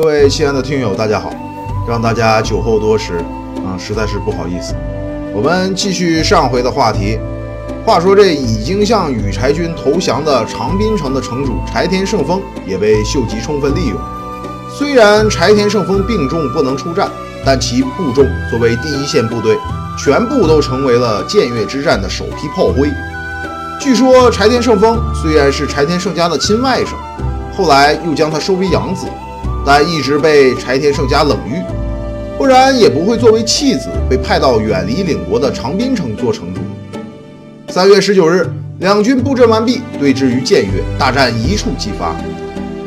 各位亲爱的听友，大家好！让大家久候多时，啊，实在是不好意思。我们继续上回的话题。话说这已经向羽柴军投降的长滨城的城主柴田胜丰也被秀吉充分利用。虽然柴田胜丰病重不能出战，但其部众作为第一线部队，全部都成为了建越之战的首批炮灰。据说柴田胜丰虽然是柴田胜家的亲外甥，后来又将他收为养子，但一直被柴田胜家冷遇，不然也不会作为弃子被派到远离领国的长滨城做城主。三月十九日，两军布阵完毕，对峙于建越，大战一触即发。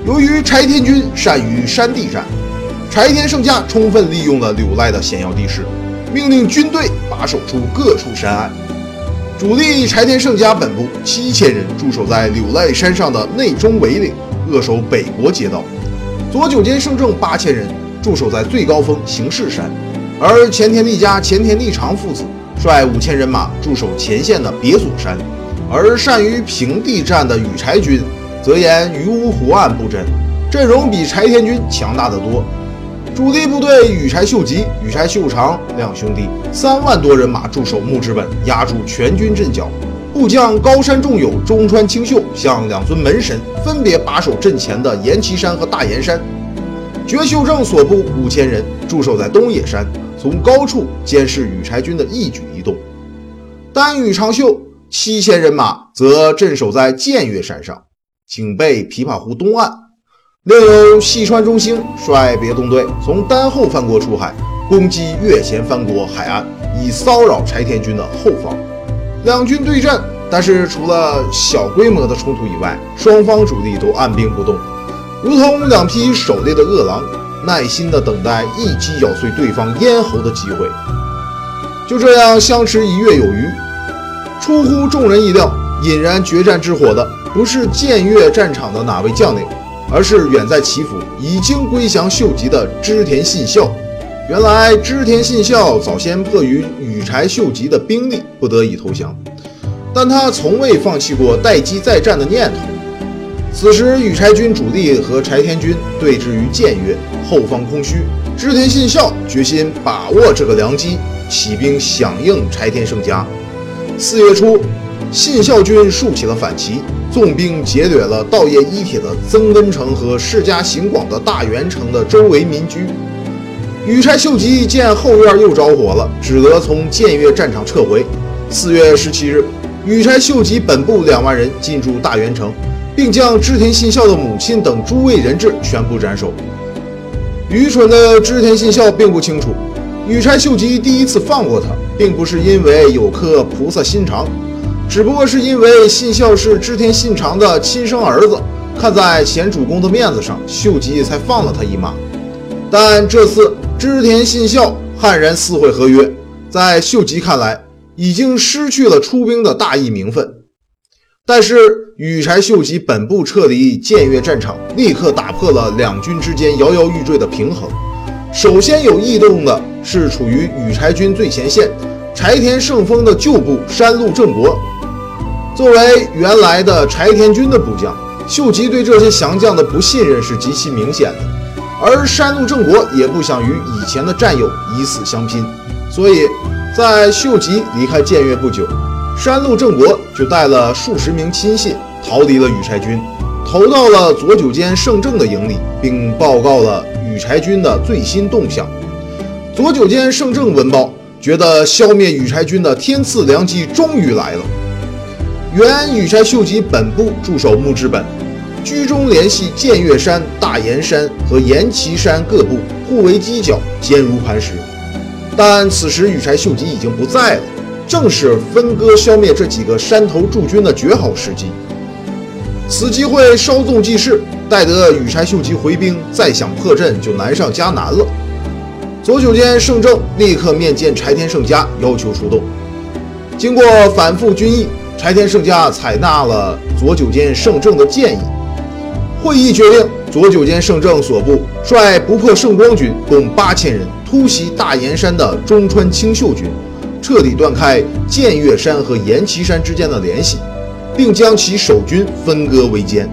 由于柴田军善于山地战，柴田胜家充分利用了柳赖的险要地势，命令军队把守住各处山隘。主力柴田胜家本部七千人驻守在柳赖山上的内中尾岭，扼守北国街道；左九间胜政八千人驻守在最高峰形势山，而前田利家前田利长父子率五千人马驻守前线的别所山，而善于平地战的羽柴军则沿鱼屋湖岸布阵，阵容比柴田军强大得多。主力部队羽柴秀吉、羽柴秀长两兄弟三万多人马驻守木之本，压住全军阵脚。部将高山重友、中川清秀向两尊门神分别把守阵前的岩崎山和大岩山。绝秀正所部五千人驻守在东野山，从高处监视羽柴军的一举一动。丹羽长秀七千人马则镇守在建岳山上，警备琵琶湖东岸。另有细川中兴率别动队从丹后藩国出海，攻击越前藩国海岸，以骚扰柴田军的后方。两军对阵，但是除了小规模的冲突以外，双方主力都按兵不动，如同两匹狩猎的饿狼，耐心地等待一击咬碎对方咽喉的机会。就这样相持一月有余，出乎众人意料，引燃决战之火的不是建越战场的哪位将领。而是远在祈福、已经归降秀吉的织田信孝。原来织田信孝早先迫于羽柴秀吉的兵力，不得已投降，但他从未放弃过待机再战的念头。此时羽柴军主力和柴田军对峙于建越，后方空虚，织田信孝决心把握这个良机，起兵响应柴田胜家。四月初，信孝军竖起了反旗。纵兵劫掠了稻叶一铁的增根城和世家行广的大原城的周围民居。羽柴秀吉见后院又着火了，只得从建越战场撤回。四月十七日，羽柴秀吉本部两万人进驻大原城，并将织田信孝的母亲等诸位人质全部斩首。愚蠢的织田信孝并不清楚，羽柴秀吉第一次放过他，并不是因为有颗菩萨心肠。只不过是因为信孝是织田信长的亲生儿子，看在前主公的面子上，秀吉才放了他一马。但这次织田信孝悍然撕毁合约，在秀吉看来，已经失去了出兵的大义名分。但是羽柴秀吉本部撤离建越战场，立刻打破了两军之间摇摇欲坠的平衡。首先有异动的是处于羽柴军最前线柴田胜丰的旧部山路正国。作为原来的柴田军的部将，秀吉对这些降将的不信任是极其明显的。而山路正国也不想与以前的战友以死相拼，所以在秀吉离开建越不久，山路正国就带了数十名亲信逃离了羽柴军，投到了左九间胜政的营里，并报告了羽柴军的最新动向。左九间胜政闻报，觉得消灭羽柴军的天赐良机终于来了。原羽柴秀吉本部驻守木之本，居中联系建越山、大岩山和岩崎山各部，互为犄角，坚如磐石。但此时羽柴秀吉已经不在了，正是分割消灭这几个山头驻军的绝好时机。此机会稍纵即逝，待得羽柴秀吉回兵，再想破阵就难上加难了。左九间胜政立刻面见柴田胜家，要求出动。经过反复军议。柴田胜家采纳了左九间胜政的建议，会议决定左九间胜政所部率不破胜光军共八千人突袭大岩山的中川清秀军，彻底断开建岳山和岩崎山之间的联系，并将其守军分割为歼。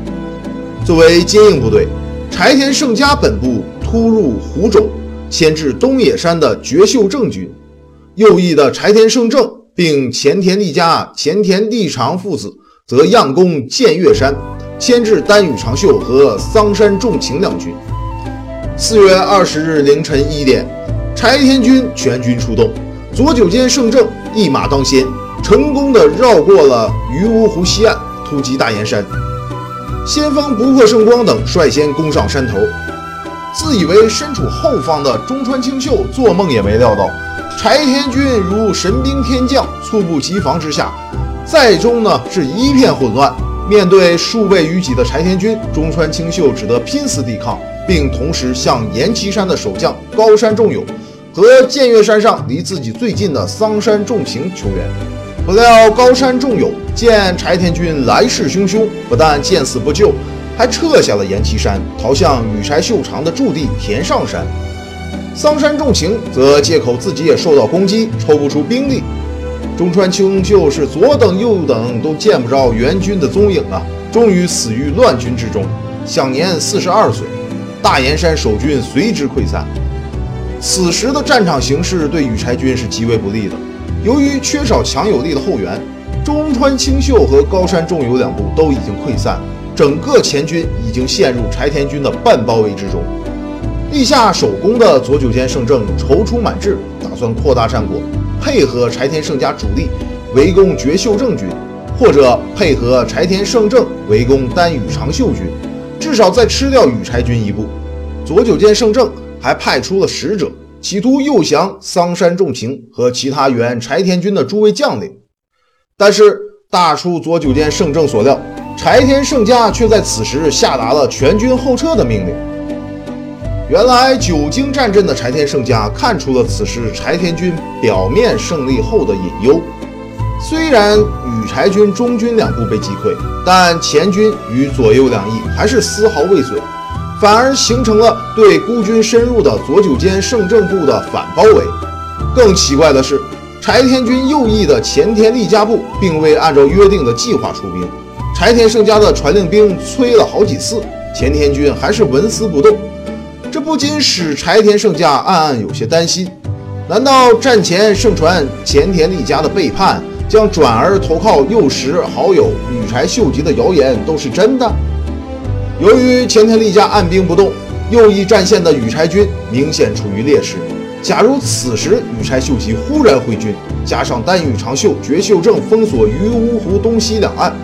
作为接应部队，柴田胜家本部突入湖州，牵制东野山的绝秀正军；右翼的柴田胜正并前田利家、前田利长父子则佯攻建岳山，牵制丹羽长秀和桑山重晴两军。四月二十日凌晨一点，柴田军全军出动，左九间胜正一马当先，成功的绕过了鱼芜湖西岸，突击大岩山。先锋不破胜光等率先攻上山头，自以为身处后方的中川清秀做梦也没料到，柴田军如神兵天降，猝不及防之下，寨中呢是一片混乱。面对数倍于己的柴田军，中川清秀只得拼死抵抗，并同时向岩崎山的守将高山重友和剑岳山上离自己最近的桑山重晴求援。不料高山重友见柴田军来势汹汹，不但见死不救，还撤下了岩崎山，逃向羽柴秀长的驻地田上山。桑山重晴则借口自己也受到攻击，抽不出兵力。中川清秀是左等右等都见不着援军的踪影啊，终于死于乱军之中，享年四十二岁。大岩山守军随之溃散。此时的战场形势对羽柴军是极为不利的。由于缺少强有力的后援，中川清秀和高山重友两部都已经溃散，整个前军已经陷入柴田军的半包围之中。立下首功的左九间胜政踌躇满志，打算扩大战果，配合柴田胜家主力围攻绝秀正军，或者配合柴田胜政围攻丹羽长秀军，至少再吃掉羽柴军一部。左九间胜政还派出了使者。企图诱降桑山重晴和其他原柴田军的诸位将领，但是大出左九间胜政所料，柴田胜家却在此时下达了全军后撤的命令。原来久经战阵的柴田胜家看出了此时柴田军表面胜利后的隐忧，虽然羽柴军中军两部被击溃，但前军与左右两翼还是丝毫未损。反而形成了对孤军深入的左九间胜正部的反包围。更奇怪的是，柴田军右翼的前田利家部并未按照约定的计划出兵。柴田胜家的传令兵催了好几次，前田军还是纹丝不动。这不仅使柴田胜家暗暗有些担心：难道战前盛传前田利家的背叛，将转而投靠右石好友羽柴秀吉的谣言都是真的？由于前田利家按兵不动，右翼战线的羽柴军明显处于劣势。假如此时羽柴秀吉忽然回军，加上丹羽长秀、绝秀正封锁于芜湖东西两岸，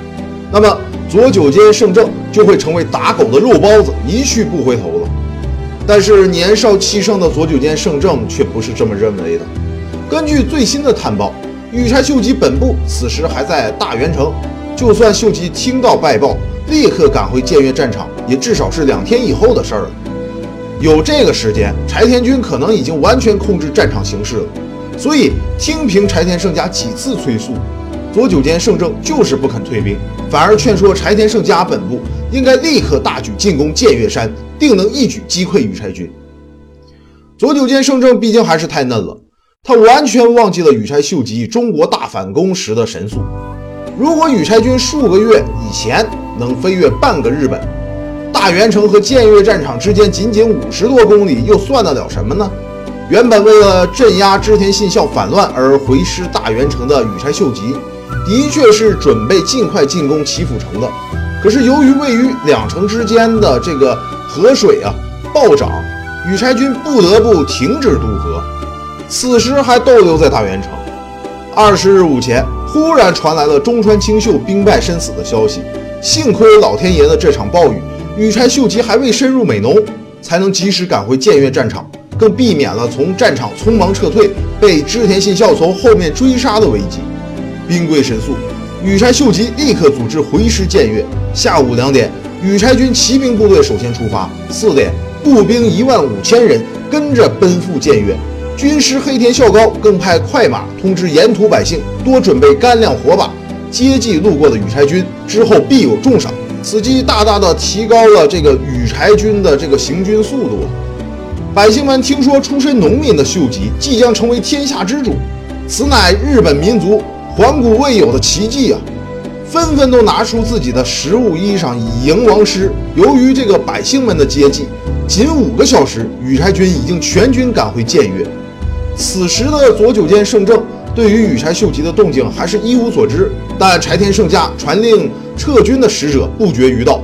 那么左九间胜正就会成为打狗的肉包子，一去不回头了。但是年少气盛的左九间胜正却不是这么认为的。根据最新的探报，羽柴秀吉本部此时还在大原城，就算秀吉听到败报。立刻赶回建越战场，也至少是两天以后的事儿了。有这个时间，柴田军可能已经完全控制战场形势了。所以，听凭柴田胜家几次催促，左九间胜政就是不肯退兵，反而劝说柴田胜家本部应该立刻大举进攻建岳山，定能一举击溃羽柴军。左九间胜政毕竟还是太嫩了，他完全忘记了羽柴秀吉中国大反攻时的神速。如果羽柴军数个月以前，能飞越半个日本，大原城和建岳战场之间仅仅五十多公里，又算得了什么呢？原本为了镇压织田信孝反乱而回师大原城的羽柴秀吉，的确是准备尽快进攻岐阜城的。可是由于位于两城之间的这个河水啊暴涨，羽柴军不得不停止渡河，此时还逗留在大原城。二十日午前，忽然传来了中川清秀兵败身死的消息。幸亏老天爷的这场暴雨，羽柴秀吉还未深入美浓，才能及时赶回建越战场，更避免了从战场匆忙撤退，被织田信孝从后面追杀的危机。兵贵神速，羽柴秀吉立刻组织回师建越。下午两点，羽柴军骑兵部队首先出发，四点，步兵一万五千人跟着奔赴建越。军师黑田孝高更派快马通知沿途百姓，多准备干粮火把。接济路过的羽柴军之后必有重赏，此计大大的提高了这个羽柴军的这个行军速度。百姓们听说出身农民的秀吉即将成为天下之主，此乃日本民族环古未有的奇迹啊！纷纷都拿出自己的食物衣裳以迎王师，由于这个百姓们的接济，仅五个小时，羽柴军已经全军赶回建越。此时的左九间胜政对于羽柴秀吉的动静还是一无所知，但柴田胜家传令撤军的使者不绝于道。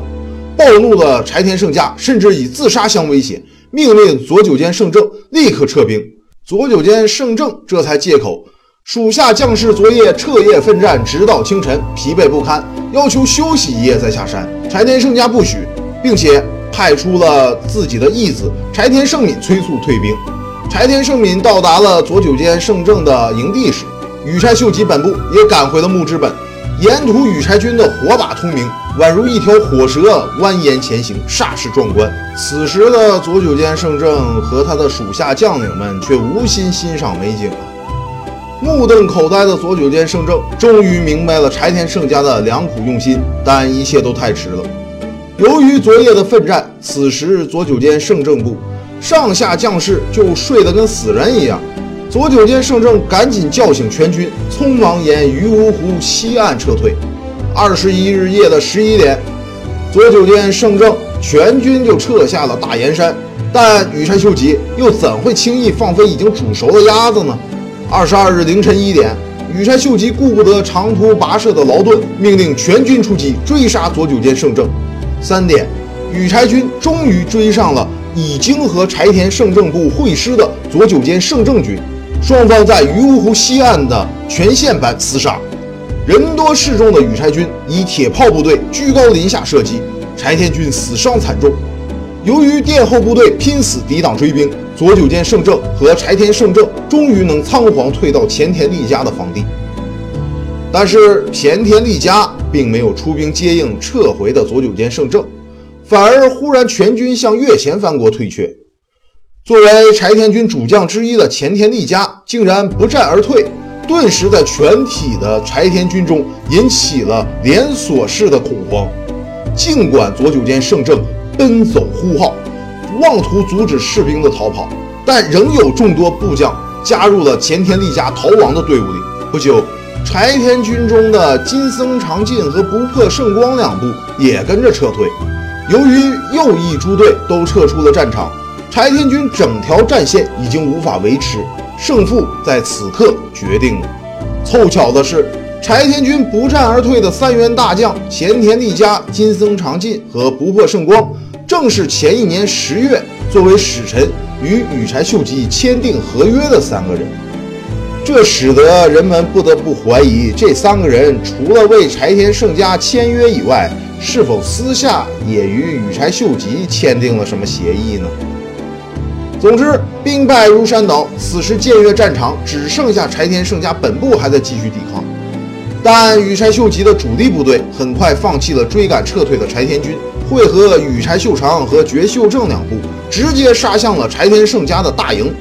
暴怒的柴田胜家甚至以自杀相威胁，命令左九间胜政立刻撤兵。左九间胜政这才借口属下将士昨夜彻夜奋战，直到清晨，疲惫不堪，要求休息一夜再下山。柴田胜家不许，并且派出了自己的义子柴田胜敏催促退兵。柴田胜敏到达了左久间胜政的营地时，羽柴秀吉本部也赶回了木之本。沿途羽柴军的火把通明，宛如一条火蛇蜿蜒前行，煞是壮观。此时的左久间胜政和他的属下将领们却无心欣赏美景！目瞪口呆的左九间胜政终于明白了柴田胜家的良苦用心，但一切都太迟了。由于昨夜的奋战，此时左九间胜政部上下将士就睡得跟死人一样。左九间胜政赶紧叫醒全军，匆忙沿鱼芜湖西岸撤退。二十一日夜的十一点，左九间胜政全军就撤下了大岩山。但羽柴秀吉又怎会轻易放飞已经煮熟的鸭子呢？二十二日凌晨一点，羽柴秀吉顾不得长途跋涉的劳顿，命令全军出击追杀左九间胜政。三点，羽柴军终于追上了已经和柴田胜政部会师的左九间胜政军。双方在鱼芜湖西岸的全线般厮杀，人多势众的羽柴军以铁炮部队居高临下射击，柴田军死伤惨重。由于殿后部队拼死抵挡追兵，左九间胜政和柴田胜政终于能仓皇退到前田利家的房地。但是前田利家并没有出兵接应撤回的左九间胜政，反而忽然全军向越前藩国退却。作为柴田军主将之一的前田利家竟然不战而退，顿时在全体的柴田军中引起了连锁式的恐慌。尽管左九间胜政奔走呼号，妄图阻止士兵的逃跑，但仍有众多部将加入了前田利家逃亡的队伍里。不久，柴田军中的金僧长进和不破圣光两部也跟着撤退。由于右翼诸队都撤出了战场。柴田军整条战线已经无法维持，胜负在此刻决定了。凑巧的是，柴田军不战而退的三员大将前田利家、金僧长进和不破圣光，正是前一年十月作为使臣与羽柴秀吉签订合约的三个人。这使得人们不得不怀疑，这三个人除了为柴田胜家签约以外，是否私下也与羽柴秀吉签订了什么协议呢？总之，兵败如山倒。此时建越战场只剩下柴田胜家本部还在继续抵抗，但羽柴秀吉的主力部队很快放弃了追赶撤退的柴田军，会合羽柴秀长和绝秀正两部，直接杀向了柴田胜家的大营。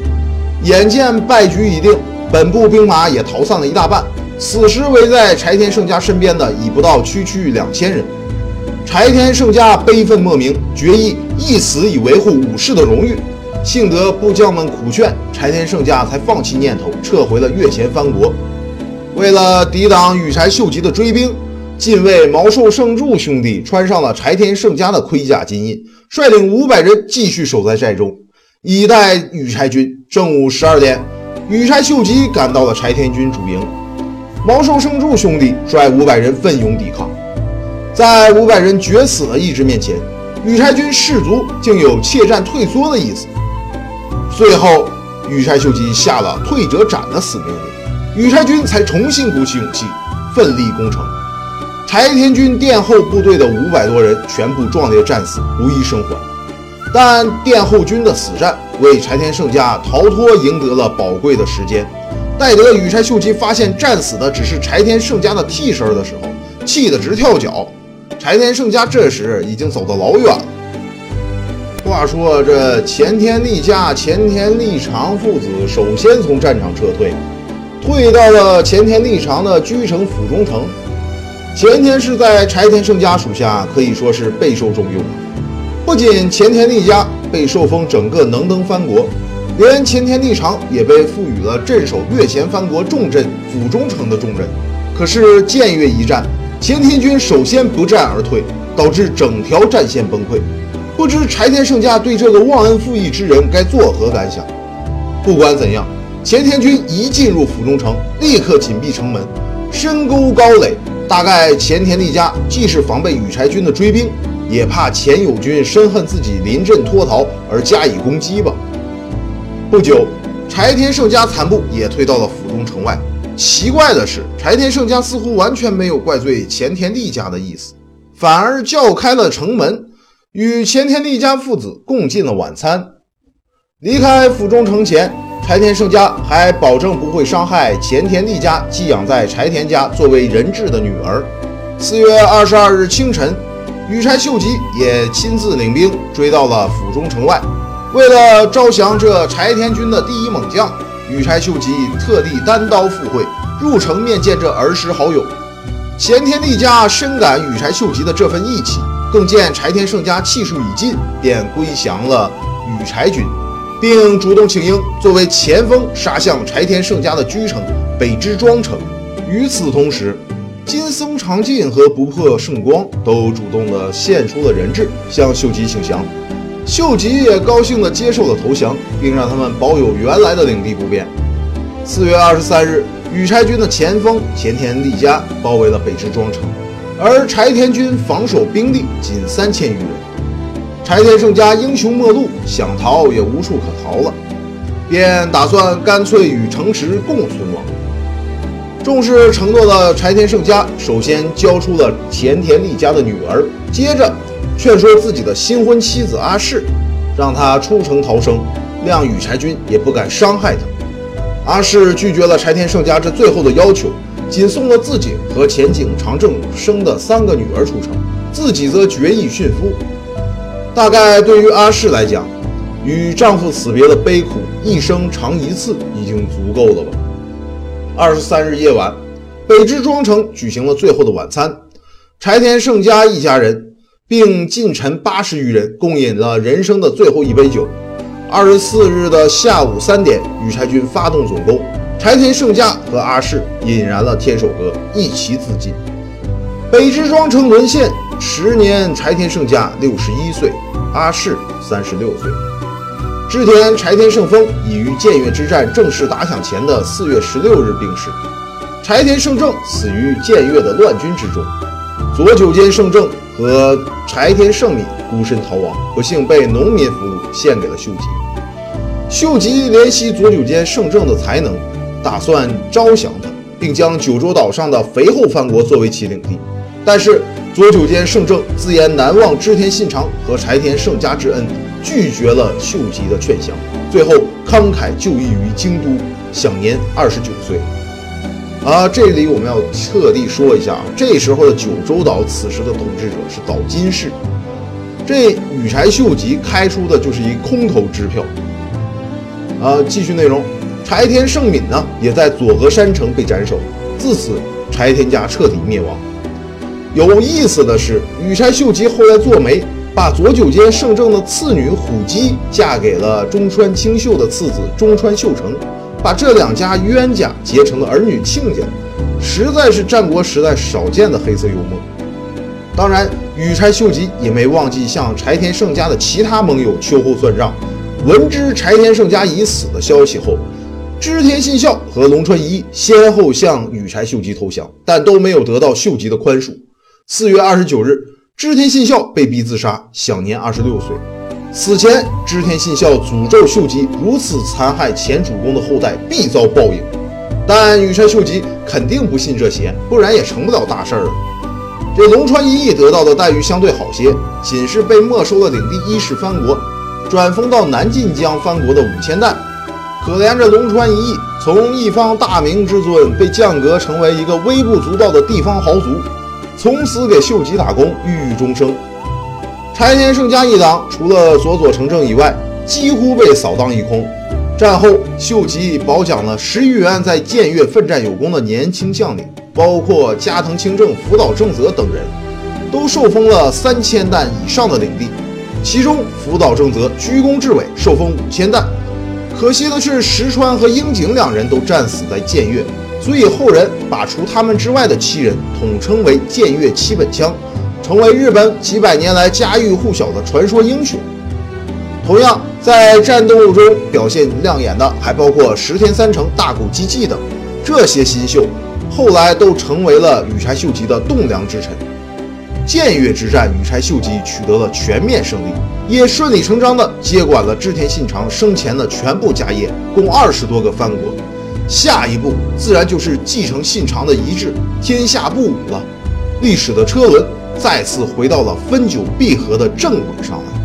眼见败局已定，本部兵马也逃散了一大半。此时围在柴田胜家身边的已不到区区两千人。柴田胜家悲愤莫名，决意一死以维护武士的荣誉。幸得部将们苦劝，柴田胜家才放弃念头，撤回了越前藩国。为了抵挡羽柴秀吉的追兵，近卫毛寿胜助兄弟穿上了柴田胜家的盔甲金印，率领五百人继续守在寨中，以待羽柴军。正午十二点，羽柴秀吉赶到了柴田军主营，毛寿胜助兄弟率五百人奋勇抵抗，在五百人决死的意志面前，羽柴军士卒竟有怯战退缩的意思。最后，羽柴秀吉下了退者斩的死命令，羽柴军才重新鼓起勇气，奋力攻城。柴田军殿后部队的五百多人全部壮烈战死，无一生还。但殿后军的死战为柴田胜家逃脱赢得了宝贵的时间。待得羽柴秀吉发现战死的只是柴田胜家的替身的时候，气得直跳脚。柴田胜家这时已经走得老远了。话说这前田利家、前田利长父子首先从战场撤退，退到了前田利长的居城府中城。前田氏在柴田胜家属下可以说是备受重用，不仅前田利家被受封整个能登藩国，连前田利长也被赋予了镇守越前藩国重镇府中城的重任。可是建越一战，前田军首先不战而退，导致整条战线崩溃。不知柴田胜家对这个忘恩负义之人该作何感想？不管怎样，前田军一进入府中城，立刻紧闭城门，深沟高垒。大概前田利家既是防备羽柴军的追兵，也怕前友军深恨自己临阵脱逃而加以攻击吧。不久，柴田胜家残部也退到了府中城外。奇怪的是，柴田胜家似乎完全没有怪罪前田利家的意思，反而叫开了城门，与前田利家父子共进了晚餐。离开府中城前。柴田胜家还保证不会伤害前田利家寄养在柴田家作为人质的女儿。四月二十二日清晨，羽柴秀吉也亲自领兵追到了府中城外。为了招降这柴田军的第一猛将，羽柴秀吉特地单刀赴会，入城面见这儿时好友。前田利家深感羽柴秀吉的这份义气，更见柴田胜家气数已尽，便归降了羽柴军。并主动请缨，作为前锋杀向柴田胜家的居城北之庄城。与此同时，金松长进和不破圣光都主动的献出了人质，向秀吉请降。秀吉也高兴地接受了投降，并让他们保有原来的领地不变。四月二十三日，羽柴军的前锋前田利家包围了北之庄城，而柴田军防守兵力仅三千余人。柴田胜家英雄末路，想逃也无处可逃了，便打算干脆与城池共存亡。重视承诺的柴田胜家，首先交出了前田利家的女儿，接着劝说自己的新婚妻子阿市，让她出城逃生，谅羽柴军也不敢伤害她。阿市拒绝了柴田胜家这最后的要求，仅送了自己和前景长政生的三个女儿出城，自己则决意殉夫。大概对于阿氏来讲，与丈夫死别的悲苦，一生尝一次已经足够了吧。二十三日夜晚，北之庄城举行了最后的晚餐，柴田胜家一家人并近臣八十余人共饮了人生的最后一杯酒。二十四日的下午三点，羽柴军发动总攻，柴田胜家和阿氏引燃了天守阁，一齐自尽。北之庄城沦陷。时年，柴田胜家六十一岁。阿市三十六岁，织田柴田胜丰已于建越之战正式打响前的四月十六日病逝。柴田胜正死于建越的乱军之中。左久间胜正和柴田胜敏孤身逃亡，不幸被农民俘虏，献给了秀吉。秀吉怜惜左久间胜正的才能，打算招降他，并将九州岛上的肥厚藩国作为其领地。但是。左久间胜正自言难忘织田信长和柴田胜家之恩，拒绝了秀吉的劝降，最后慷慨就义于京都，享年二十九岁。啊，这里我们要特地说一下啊，这时候的九州岛此时的统治者是岛津氏，这羽柴秀吉开出的就是一空头支票。啊，继续内容，柴田胜敏呢也在佐和山城被斩首，自此柴田家彻底灭亡。有意思的是，羽柴秀吉后来做媒，把左久间胜正的次女虎姬嫁给了中川清秀的次子中川秀成，把这两家冤家结成了儿女亲家，实在是战国时代少见的黑色幽默。当然，羽柴秀吉也没忘记向柴田胜家的其他盟友秋后算账。闻知柴田胜家已死的消息后，织田信孝和龙川一先后向羽柴秀吉投降，但都没有得到秀吉的宽恕。四月二十九日，织田信孝被逼自杀，享年二十六岁。死前，织田信孝诅咒秀吉如此残害前主公的后代必遭报应。但羽柴秀吉肯定不信这些，不然也成不了大事儿了。这龙川一役得到的待遇相对好些，仅是被没收了领地伊势藩国，转封到南近江藩国的五千石。可怜这龙川一役，从一方大明之尊被降格成为一个微不足道的地方豪族。从此给秀吉打工，郁郁终生。柴田胜家一党除了佐佐成正以外，几乎被扫荡一空。战后，秀吉褒奖了十余员在建越奋战有功的年轻将领，包括加藤清正、福岛正则等人，都受封了三千石以上的领地。其中，福岛正则居功至伟，受封五千石。可惜的是，石川和樱井两人都战死在建越。所以后人把除他们之外的七人统称为“剑岳七本枪”，成为日本几百年来家喻户晓的传说英雄。同样，在战斗中表现亮眼的还包括石田三成、大谷吉继等这些新秀，后来都成为了羽柴秀吉的栋梁之臣。建越之战，羽柴秀吉取得了全面胜利，也顺理成章地接管了织田信长生前的全部家业，共二十多个藩国。下一步自然就是继承信长的遗志，天下不武了。历史的车轮再次回到了分久必合的正轨上来。